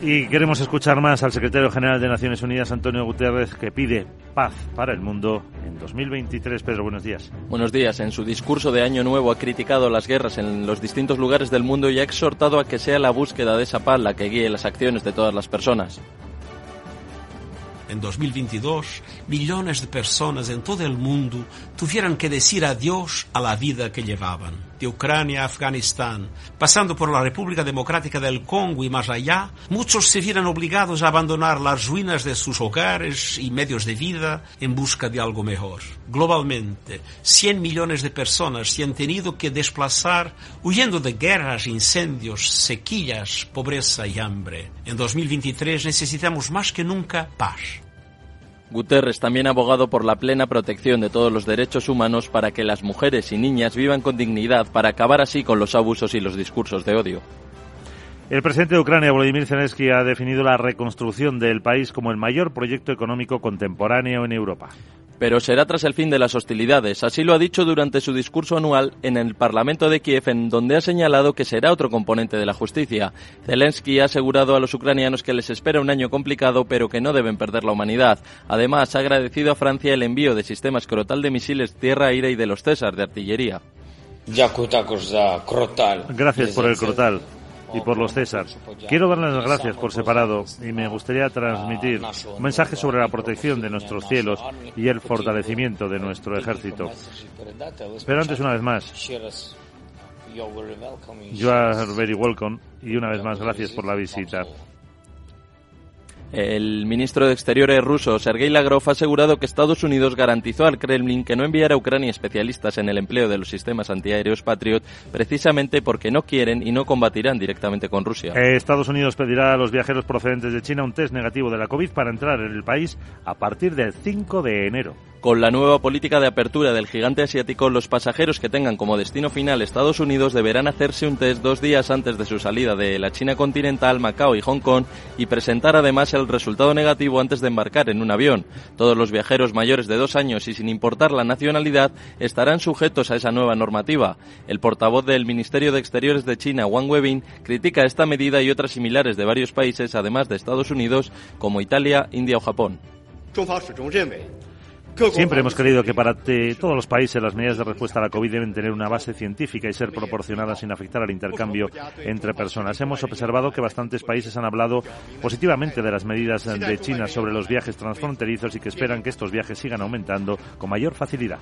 Y queremos escuchar más al secretario general de Naciones Unidas, Antonio Guterres, que pide paz para el mundo en 2023. Pedro, buenos días. Buenos días. En su discurso de Año Nuevo ha criticado las guerras en los distintos lugares del mundo y ha exhortado a que sea la búsqueda de esa paz la que guíe las acciones de todas las personas. En 2022, millones de personas en todo el mundo tuvieron que decir adiós a la vida que llevaban. De Ucrania a Afganistán, pasando por la República Democrática del Congo y más allá, muchos se vieron obligados a abandonar las ruinas de sus hogares y medios de vida en busca de algo mejor. Globalmente, 100 millones de personas se han tenido que desplazar huyendo de guerras, incendios, sequías, pobreza y hambre. En 2023 necesitamos más que nunca paz. Guterres también ha abogado por la plena protección de todos los derechos humanos para que las mujeres y niñas vivan con dignidad para acabar así con los abusos y los discursos de odio. El presidente de Ucrania, Volodymyr Zelensky, ha definido la reconstrucción del país como el mayor proyecto económico contemporáneo en Europa pero será tras el fin de las hostilidades. Así lo ha dicho durante su discurso anual en el Parlamento de Kiev, en donde ha señalado que será otro componente de la justicia. Zelensky ha asegurado a los ucranianos que les espera un año complicado, pero que no deben perder la humanidad. Además, ha agradecido a Francia el envío de sistemas Crotal de misiles tierra-aire y de los César de artillería. Gracias por el Crotal y por los César. Quiero darles las gracias por separado y me gustaría transmitir un mensaje sobre la protección de nuestros cielos y el fortalecimiento de nuestro ejército. Pero antes, una vez más, you are very welcome y una vez más, gracias por la visita. El ministro de Exteriores ruso, Sergei Lavrov, ha asegurado que Estados Unidos garantizó al Kremlin que no enviará a Ucrania especialistas en el empleo de los sistemas antiaéreos Patriot precisamente porque no quieren y no combatirán directamente con Rusia. Eh, Estados Unidos pedirá a los viajeros procedentes de China un test negativo de la COVID para entrar en el país a partir del 5 de enero. Con la nueva política de apertura del gigante asiático, los pasajeros que tengan como destino final Estados Unidos deberán hacerse un test dos días antes de su salida de la China continental, Macao y Hong Kong y presentar además el resultado negativo antes de embarcar en un avión. Todos los viajeros mayores de dos años y sin importar la nacionalidad estarán sujetos a esa nueva normativa. El portavoz del Ministerio de Exteriores de China, Wang Webin, critica esta medida y otras similares de varios países, además de Estados Unidos, como Italia, India o Japón. Siempre hemos creído que para todos los países las medidas de respuesta a la COVID deben tener una base científica y ser proporcionadas sin afectar al intercambio entre personas. Hemos observado que bastantes países han hablado positivamente de las medidas de China sobre los viajes transfronterizos y que esperan que estos viajes sigan aumentando con mayor facilidad.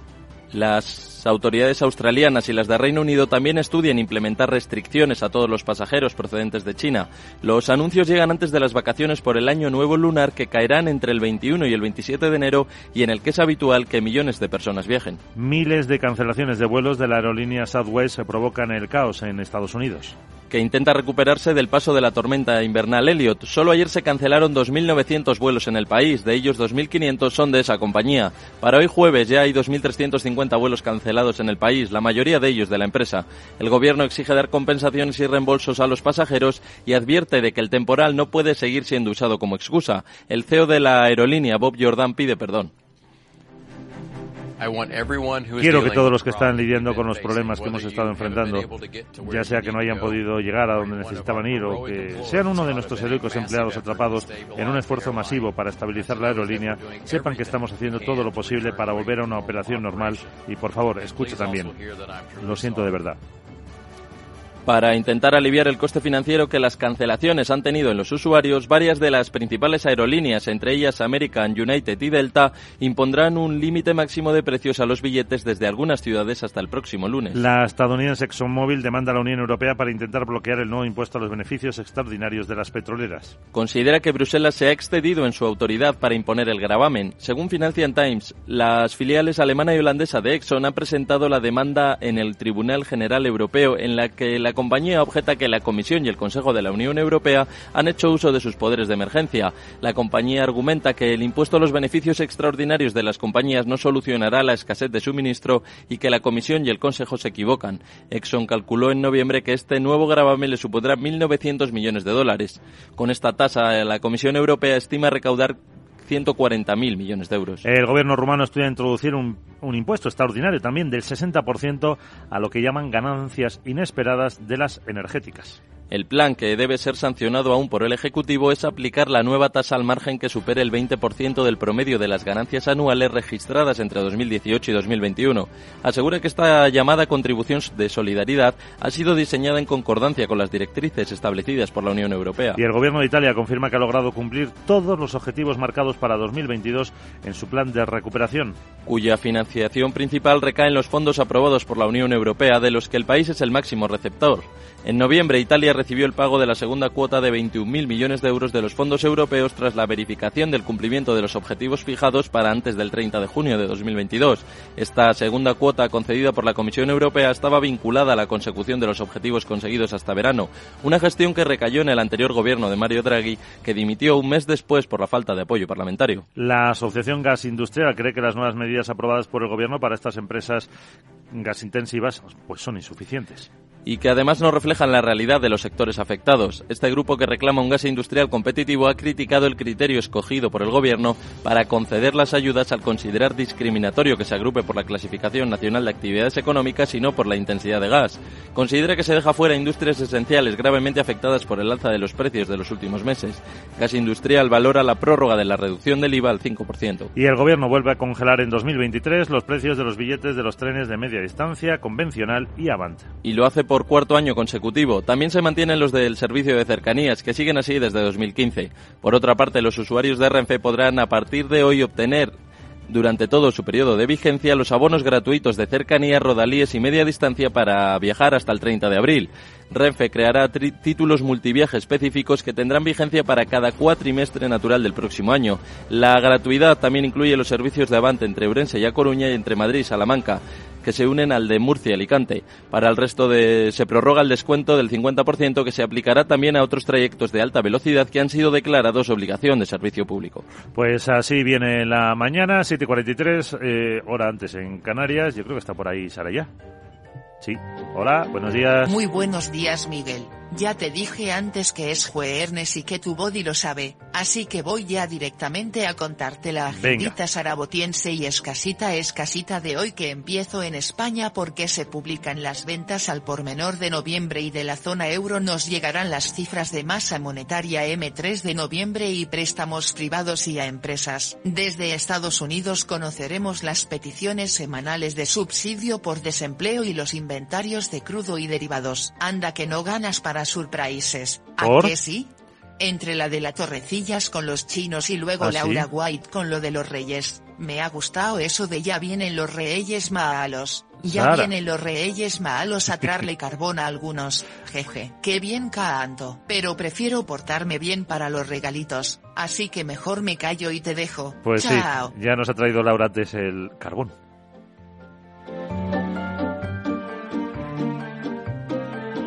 Las autoridades australianas y las de Reino Unido también estudian implementar restricciones a todos los pasajeros procedentes de China. Los anuncios llegan antes de las vacaciones por el año nuevo lunar que caerán entre el 21 y el 27 de enero y en el que es habitual que millones de personas viajen. Miles de cancelaciones de vuelos de la aerolínea Southwest provocan el caos en Estados Unidos que intenta recuperarse del paso de la tormenta invernal Elliot. Solo ayer se cancelaron 2.900 vuelos en el país, de ellos 2.500 son de esa compañía. Para hoy jueves ya hay 2.350 vuelos cancelados en el país, la mayoría de ellos de la empresa. El gobierno exige dar compensaciones y reembolsos a los pasajeros y advierte de que el temporal no puede seguir siendo usado como excusa. El CEO de la aerolínea, Bob Jordan, pide perdón. Quiero que todos los que están lidiando con los problemas que hemos estado enfrentando, ya sea que no hayan podido llegar a donde necesitaban ir o que sean uno de nuestros heroicos empleados atrapados en un esfuerzo masivo para estabilizar la aerolínea, sepan que estamos haciendo todo lo posible para volver a una operación normal y por favor, escuche también. Lo siento de verdad. Para intentar aliviar el coste financiero que las cancelaciones han tenido en los usuarios, varias de las principales aerolíneas, entre ellas American, United y Delta, impondrán un límite máximo de precios a los billetes desde algunas ciudades hasta el próximo lunes. La estadounidense ExxonMobil demanda a la Unión Europea para intentar bloquear el nuevo impuesto a los beneficios extraordinarios de las petroleras. Considera que Bruselas se ha excedido en su autoridad para imponer el gravamen. Según Financial Times, las filiales alemana y holandesa de Exxon han presentado la demanda en el Tribunal General Europeo en la que la la compañía objeta que la Comisión y el Consejo de la Unión Europea han hecho uso de sus poderes de emergencia. La compañía argumenta que el impuesto a los beneficios extraordinarios de las compañías no solucionará la escasez de suministro y que la Comisión y el Consejo se equivocan. Exxon calculó en noviembre que este nuevo gravamen le supondrá 1.900 millones de dólares. Con esta tasa, la Comisión Europea estima recaudar 140.000 millones de euros. El gobierno rumano estudia introducir un, un impuesto extraordinario también del 60% a lo que llaman ganancias inesperadas de las energéticas. El plan, que debe ser sancionado aún por el Ejecutivo, es aplicar la nueva tasa al margen que supere el 20% del promedio de las ganancias anuales registradas entre 2018 y 2021. Asegura que esta llamada contribución de solidaridad ha sido diseñada en concordancia con las directrices establecidas por la Unión Europea. Y el Gobierno de Italia confirma que ha logrado cumplir todos los objetivos marcados para 2022 en su plan de recuperación. Cuya financiación principal recae en los fondos aprobados por la Unión Europea, de los que el país es el máximo receptor. En noviembre, Italia recibió el pago de la segunda cuota de 21.000 millones de euros de los fondos europeos tras la verificación del cumplimiento de los objetivos fijados para antes del 30 de junio de 2022. Esta segunda cuota concedida por la Comisión Europea estaba vinculada a la consecución de los objetivos conseguidos hasta verano, una gestión que recayó en el anterior gobierno de Mario Draghi, que dimitió un mes después por la falta de apoyo parlamentario. La Asociación Gas Industrial cree que las nuevas medidas aprobadas por el gobierno para estas empresas gasintensivas pues son insuficientes y que además no reflejan la realidad de los sectores afectados. Este grupo que reclama un gas industrial competitivo ha criticado el criterio escogido por el Gobierno para conceder las ayudas al considerar discriminatorio que se agrupe por la clasificación nacional de actividades económicas y no por la intensidad de gas. Considera que se deja fuera industrias esenciales gravemente afectadas por el alza de los precios de los últimos meses. Gas Industrial valora la prórroga de la reducción del IVA al 5%. Y el Gobierno vuelve a congelar en 2023 los precios de los billetes de los trenes de media distancia, convencional y Avant. Y lo hace por cuarto año consecutivo. También se mantienen los del servicio de cercanías, que siguen así desde 2015. Por otra parte, los usuarios de Renfe podrán a partir de hoy obtener durante todo su periodo de vigencia los abonos gratuitos de cercanía, rodalíes y media distancia para viajar hasta el 30 de abril. Renfe creará títulos multiviaje específicos que tendrán vigencia para cada cuatrimestre natural del próximo año. La gratuidad también incluye los servicios de Avante entre Urense y A Coruña y entre Madrid y Salamanca que se unen al de Murcia y Alicante. Para el resto de, se prorroga el descuento del 50% que se aplicará también a otros trayectos de alta velocidad que han sido declarados obligación de servicio público. Pues así viene la mañana, 7.43, eh, hora antes en Canarias. Yo creo que está por ahí Sara ya. Sí. Hola, buenos días. Muy buenos días, Miguel. Ya te dije antes que es jueves y que tu body lo sabe, así que voy ya directamente a contarte la agendita sarabotiense y escasita escasita de hoy que empiezo en España porque se publican las ventas al por menor de noviembre y de la zona euro nos llegarán las cifras de masa monetaria M3 de noviembre y préstamos privados y a empresas. Desde Estados Unidos conoceremos las peticiones semanales de subsidio por desempleo y los inventarios de crudo y derivados. Anda que no ganas para surprises. ¿A qué sí? Entre la de la Torrecillas con los chinos y luego ¿Ah, Laura sí? White con lo de los reyes. Me ha gustado eso de ya vienen los reyes malos. Ya Sara. vienen los reyes malos a traerle carbón a algunos. Jeje, qué bien canto. Pero prefiero portarme bien para los regalitos. Así que mejor me callo y te dejo. Pues Chao. sí, ya nos ha traído Laura antes el carbón.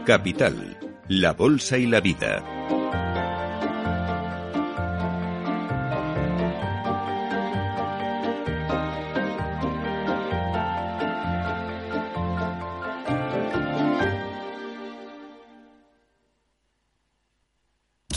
Capital, la Bolsa y la Vida.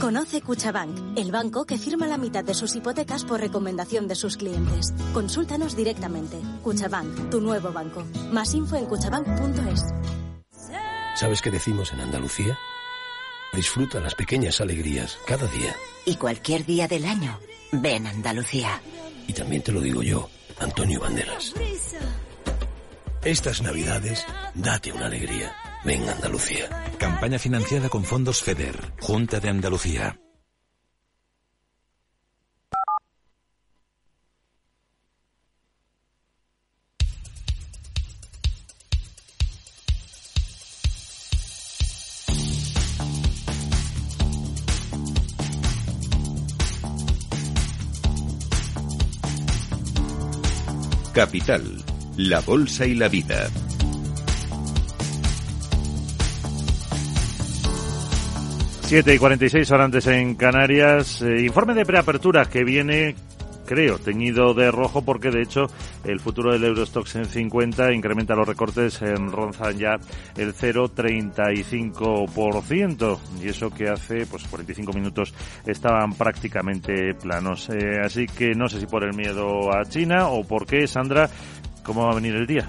Conoce Cuchabank, el banco que firma la mitad de sus hipotecas por recomendación de sus clientes. Consúltanos directamente. Cuchabank, tu nuevo banco. Más info en cuchabank.es. ¿Sabes qué decimos en Andalucía? Disfruta las pequeñas alegrías cada día. Y cualquier día del año, ven Andalucía. Y también te lo digo yo, Antonio Banderas. Estas navidades, date una alegría. Ven Andalucía. Campaña financiada con fondos FEDER, Junta de Andalucía. Capital, la Bolsa y la Vida. Siete y 46 horas antes en Canarias. Eh, informe de preapertura que viene, creo, teñido de rojo porque de hecho el futuro del Eurostox en 50 incrementa los recortes en ronzan ya el 0,35% y eso que hace pues 45 minutos estaban prácticamente planos. Eh, así que no sé si por el miedo a China o por qué, Sandra, cómo va a venir el día.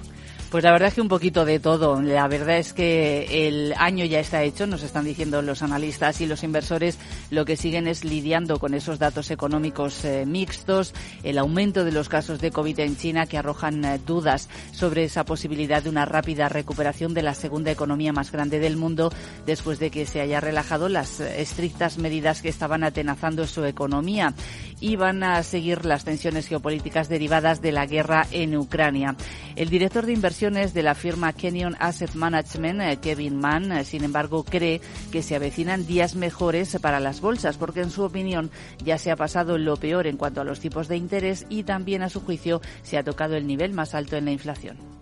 Pues la verdad es que un poquito de todo. La verdad es que el año ya está hecho, nos están diciendo los analistas y los inversores. Lo que siguen es lidiando con esos datos económicos eh, mixtos, el aumento de los casos de COVID en China que arrojan eh, dudas sobre esa posibilidad de una rápida recuperación de la segunda economía más grande del mundo después de que se haya relajado las eh, estrictas medidas que estaban atenazando su economía y van a seguir las tensiones geopolíticas derivadas de la guerra en Ucrania. El director de inversiones de la firma Kenyon Asset Management, eh, Kevin Mann, eh, sin embargo, cree que se avecinan días mejores para las bolsas, porque en su opinión ya se ha pasado lo peor en cuanto a los tipos de interés y también, a su juicio, se ha tocado el nivel más alto en la inflación.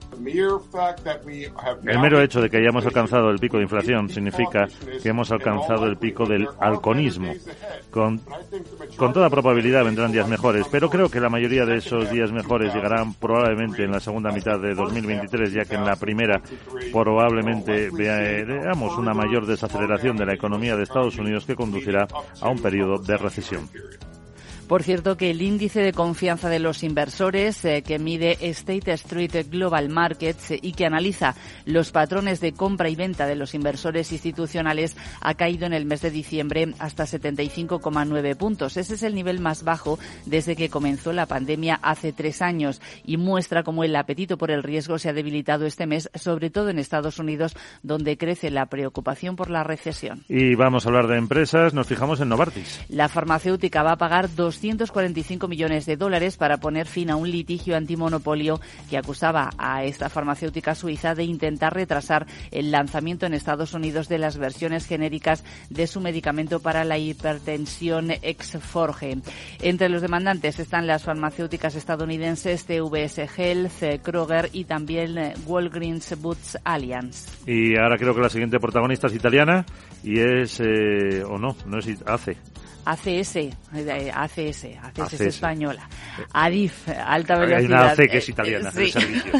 El mero hecho de que hayamos alcanzado el pico de inflación significa que hemos alcanzado el pico del halconismo. Con, con toda probabilidad vendrán días mejores, pero creo que la mayoría de esos días mejores llegarán probablemente en la segunda mitad de 2023, ya que en la primera probablemente vea- veamos una mayor desaceleración de la economía de Estados Unidos que conducirá a un periodo de recesión. Por cierto, que el índice de confianza de los inversores eh, que mide State Street Global Markets eh, y que analiza los patrones de compra y venta de los inversores institucionales ha caído en el mes de diciembre hasta 75,9 puntos. Ese es el nivel más bajo desde que comenzó la pandemia hace tres años y muestra cómo el apetito por el riesgo se ha debilitado este mes, sobre todo en Estados Unidos, donde crece la preocupación por la recesión. Y vamos a hablar de empresas, nos fijamos en Novartis. La farmacéutica va a pagar 245 millones de dólares para poner fin a un litigio antimonopolio que acusaba a esta farmacéutica suiza de intentar retrasar el lanzamiento en Estados Unidos de las versiones genéricas de su medicamento para la hipertensión Exforge. Entre los demandantes están las farmacéuticas estadounidenses CVS Health, Kroger y también Walgreens Boots Alliance. Y ahora creo que la siguiente protagonista es italiana y es, eh, o no, no es, hace, ACS, ACS, ACS, es española. ADIF, alta velocidad. Hay una AC que es italiana, sí.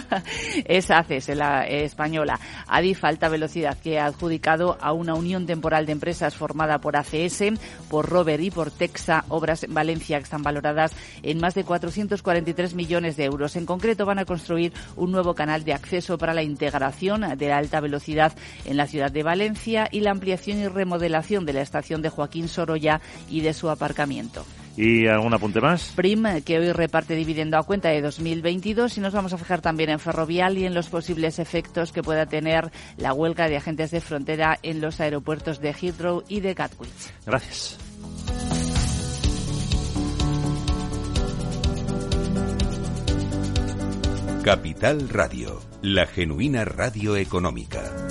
es ACS, la española. ADIF, alta velocidad, que ha adjudicado a una unión temporal de empresas formada por ACS, por Robert y por Texa, obras en Valencia que están valoradas en más de 443 millones de euros. En concreto, van a construir un nuevo canal de acceso para la integración de la alta velocidad en la ciudad de Valencia y la ampliación y remodelación de la estación de Joaquín Sorolla y de su aparcamiento. ¿Y algún apunte más? Prim, que hoy reparte dividendo a cuenta de 2022 y nos vamos a fijar también en Ferrovial y en los posibles efectos que pueda tener la huelga de agentes de frontera en los aeropuertos de Heathrow y de Gatwick. Gracias. Capital Radio, la genuina radio económica.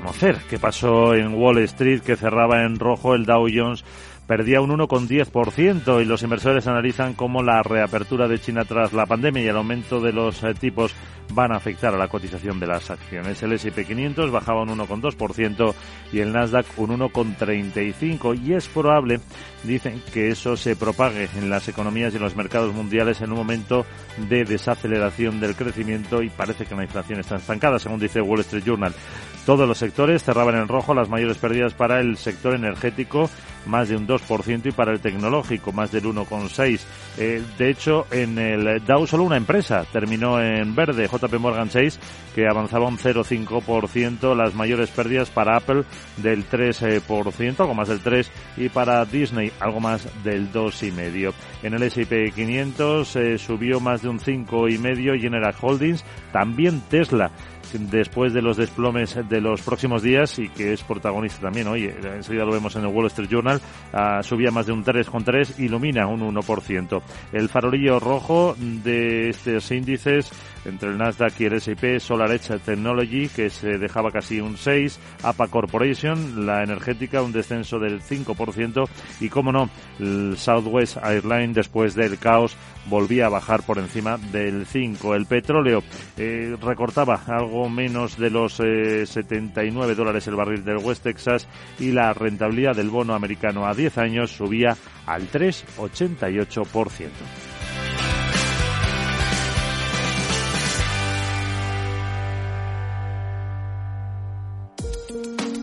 conocer. Qué pasó en Wall Street, que cerraba en rojo el Dow Jones perdía un 1,10% y los inversores analizan cómo la reapertura de China tras la pandemia y el aumento de los eh, tipos van a afectar a la cotización de las acciones. El S&P 500 bajaba un 1,2% y el Nasdaq un 1,35% y es probable, dicen, que eso se propague en las economías y en los mercados mundiales en un momento de desaceleración del crecimiento y parece que la inflación está estancada, según dice Wall Street Journal. Todos los sectores cerraban en rojo, las mayores pérdidas para el sector energético, más de un 2%, y para el tecnológico, más del 1,6%. Eh, de hecho, en el Dow solo una empresa terminó en verde, JP Morgan 6, que avanzaba un 0,5%, las mayores pérdidas para Apple del 3%, algo más del 3%, y para Disney algo más del 2,5%. En el S&P 500 eh, subió más de un 5,5% General Holdings, también Tesla después de los desplomes de los próximos días y que es protagonista también, oye, enseguida lo vemos en el Wall Street Journal, ah, subía más de un 3,3, ilumina un 1%. El farolillo rojo de estos índices entre el Nasdaq y el S&P, SolarEdge Technology, que se dejaba casi un 6, APA Corporation, la energética, un descenso del 5%, y como no, el Southwest Airlines, después del caos, volvía a bajar por encima del 5. El petróleo eh, recortaba algo menos de los 79 eh, dólares el barril del West Texas y la rentabilidad del bono americano a 10 años subía al 3,88%.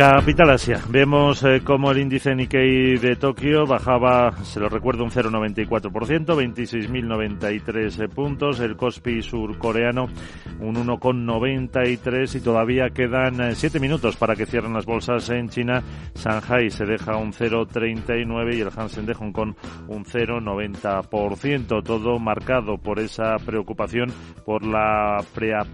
Capital Asia. Vemos eh, como el índice Nikkei de Tokio bajaba, se lo recuerdo, un 0,94%, 26.093 puntos. El Kospi surcoreano un 1,93 y todavía quedan 7 eh, minutos para que cierren las bolsas en China. Shanghai se deja un 0,39 y el Hansen de Hong Kong un 0,90%. Todo marcado por esa preocupación por la prea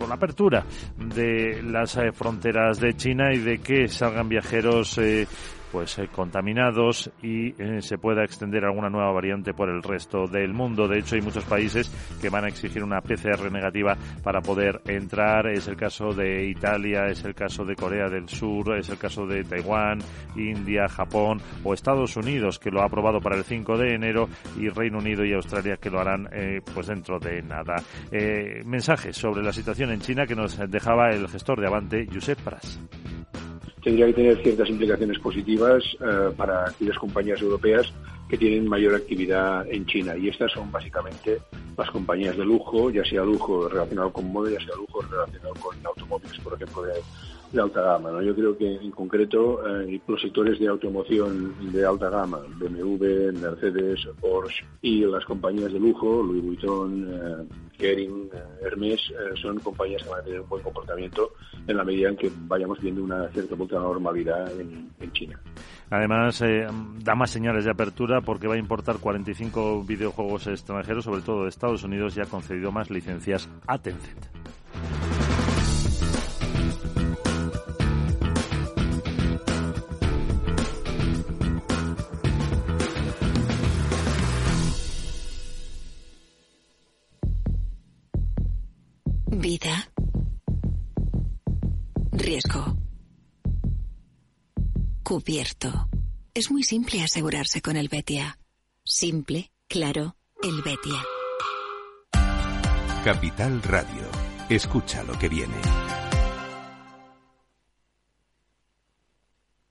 por la apertura de las eh, fronteras de China y de que salgan viajeros eh, pues eh, contaminados y eh, se pueda extender alguna nueva variante por el resto del mundo. De hecho, hay muchos países que van a exigir una PCR negativa para poder entrar. Es el caso de Italia, es el caso de Corea del Sur, es el caso de Taiwán, India, Japón o Estados Unidos que lo ha aprobado para el 5 de enero y Reino Unido y Australia que lo harán eh, pues dentro de nada. mensajes sobre la situación en China que nos dejaba el gestor de Avante, Josep Pras tendría que tener ciertas implicaciones positivas eh, para aquellas compañías europeas que tienen mayor actividad en China. Y estas son básicamente las compañías de lujo, ya sea lujo relacionado con moda, ya sea lujo relacionado con automóviles, por ejemplo, de, de alta gama. ¿no? Yo creo que en concreto eh, los sectores de automoción de alta gama, BMW, Mercedes, Porsche y las compañías de lujo, Louis Vuitton, eh, Kering, eh, Hermes, eh, son compañías que van a tener un buen comportamiento en la medida en que vayamos viendo una cierta vuelta a normalidad en, en China. Además, da más señales de apertura porque va a importar 45 videojuegos extranjeros, sobre todo de Estados Unidos, y ha concedido más licencias a Tencent. Cubierto. Es muy simple asegurarse con el Betia. Simple, claro, el Betia. Capital Radio. Escucha lo que viene.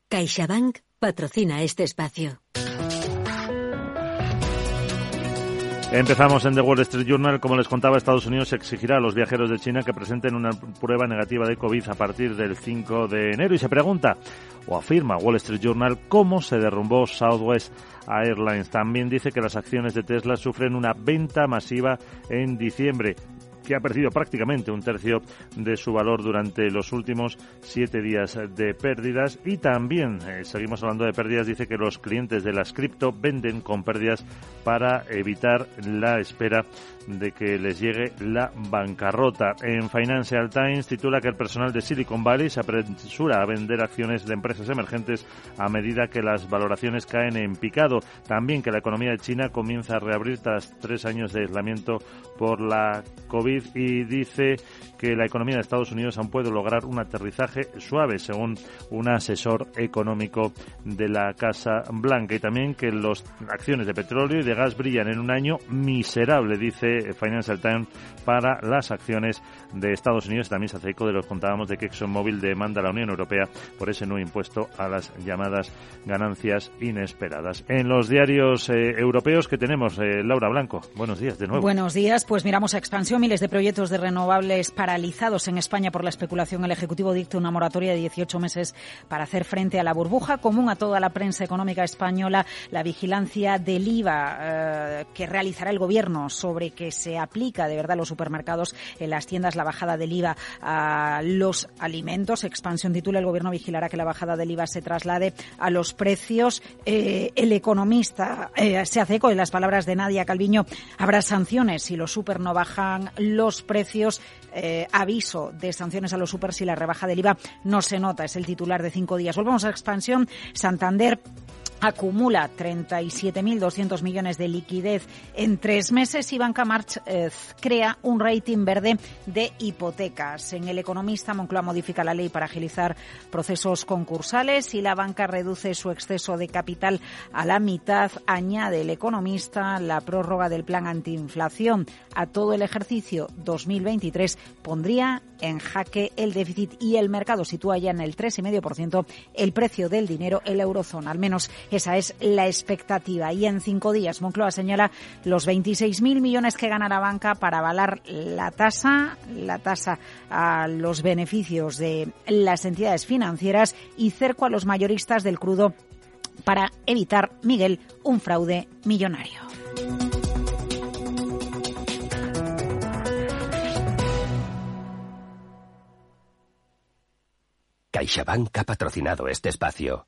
CaixaBank patrocina este espacio. Empezamos en The Wall Street Journal. Como les contaba, Estados Unidos exigirá a los viajeros de China que presenten una prueba negativa de COVID a partir del 5 de enero. Y se pregunta, o afirma Wall Street Journal, cómo se derrumbó Southwest Airlines. También dice que las acciones de Tesla sufren una venta masiva en diciembre que ha perdido prácticamente un tercio de su valor durante los últimos siete días de pérdidas. Y también, eh, seguimos hablando de pérdidas, dice que los clientes de las cripto venden con pérdidas para evitar la espera de que les llegue la bancarrota. En Financial Times titula que el personal de Silicon Valley se apresura a vender acciones de empresas emergentes a medida que las valoraciones caen en picado. También que la economía de China comienza a reabrir tras tres años de aislamiento por la COVID y dice que la economía de Estados Unidos aún puede lograr un aterrizaje suave, según un asesor económico de la Casa Blanca. Y también que las acciones de petróleo y de gas brillan en un año miserable, dice Financial Times, para las acciones de Estados Unidos. También se hace eco de lo que contábamos de que ExxonMobil demanda a la Unión Europea por ese nuevo impuesto a las llamadas ganancias inesperadas. En los diarios eh, europeos que tenemos, eh, Laura Blanco, buenos días de nuevo. Buenos días, pues miramos a expansión, miles de proyectos de renovables paralizados en España por la especulación. El Ejecutivo dicta una moratoria de 18 meses para hacer frente a la burbuja común a toda la prensa económica española. La vigilancia del IVA eh, que realizará el Gobierno sobre que se aplica de verdad los supermercados, en las tiendas, la bajada del IVA a los alimentos. Expansión titula el Gobierno vigilará que la bajada del IVA se traslade a los precios. Eh, el economista eh, se hace eco de las palabras de Nadia Calviño. Habrá sanciones si los super no bajan los precios. Eh, aviso de sanciones a los super si la rebaja del IVA no se nota. Es el titular de cinco días. Volvamos a expansión. Santander acumula 37.200 millones de liquidez en tres meses y Banca March eh, crea un rating verde de hipotecas. En El Economista, Moncloa modifica la ley para agilizar procesos concursales y la banca reduce su exceso de capital a la mitad. Añade El Economista la prórroga del plan antiinflación a todo el ejercicio 2023 pondría en jaque el déficit y el mercado sitúa ya en el 3,5% el precio del dinero en la eurozona. Al menos Esa es la expectativa. Y en cinco días, Moncloa señala los 26.000 millones que gana la banca para avalar la tasa, la tasa a los beneficios de las entidades financieras y cerco a los mayoristas del crudo para evitar, Miguel, un fraude millonario. CaixaBank ha patrocinado este espacio.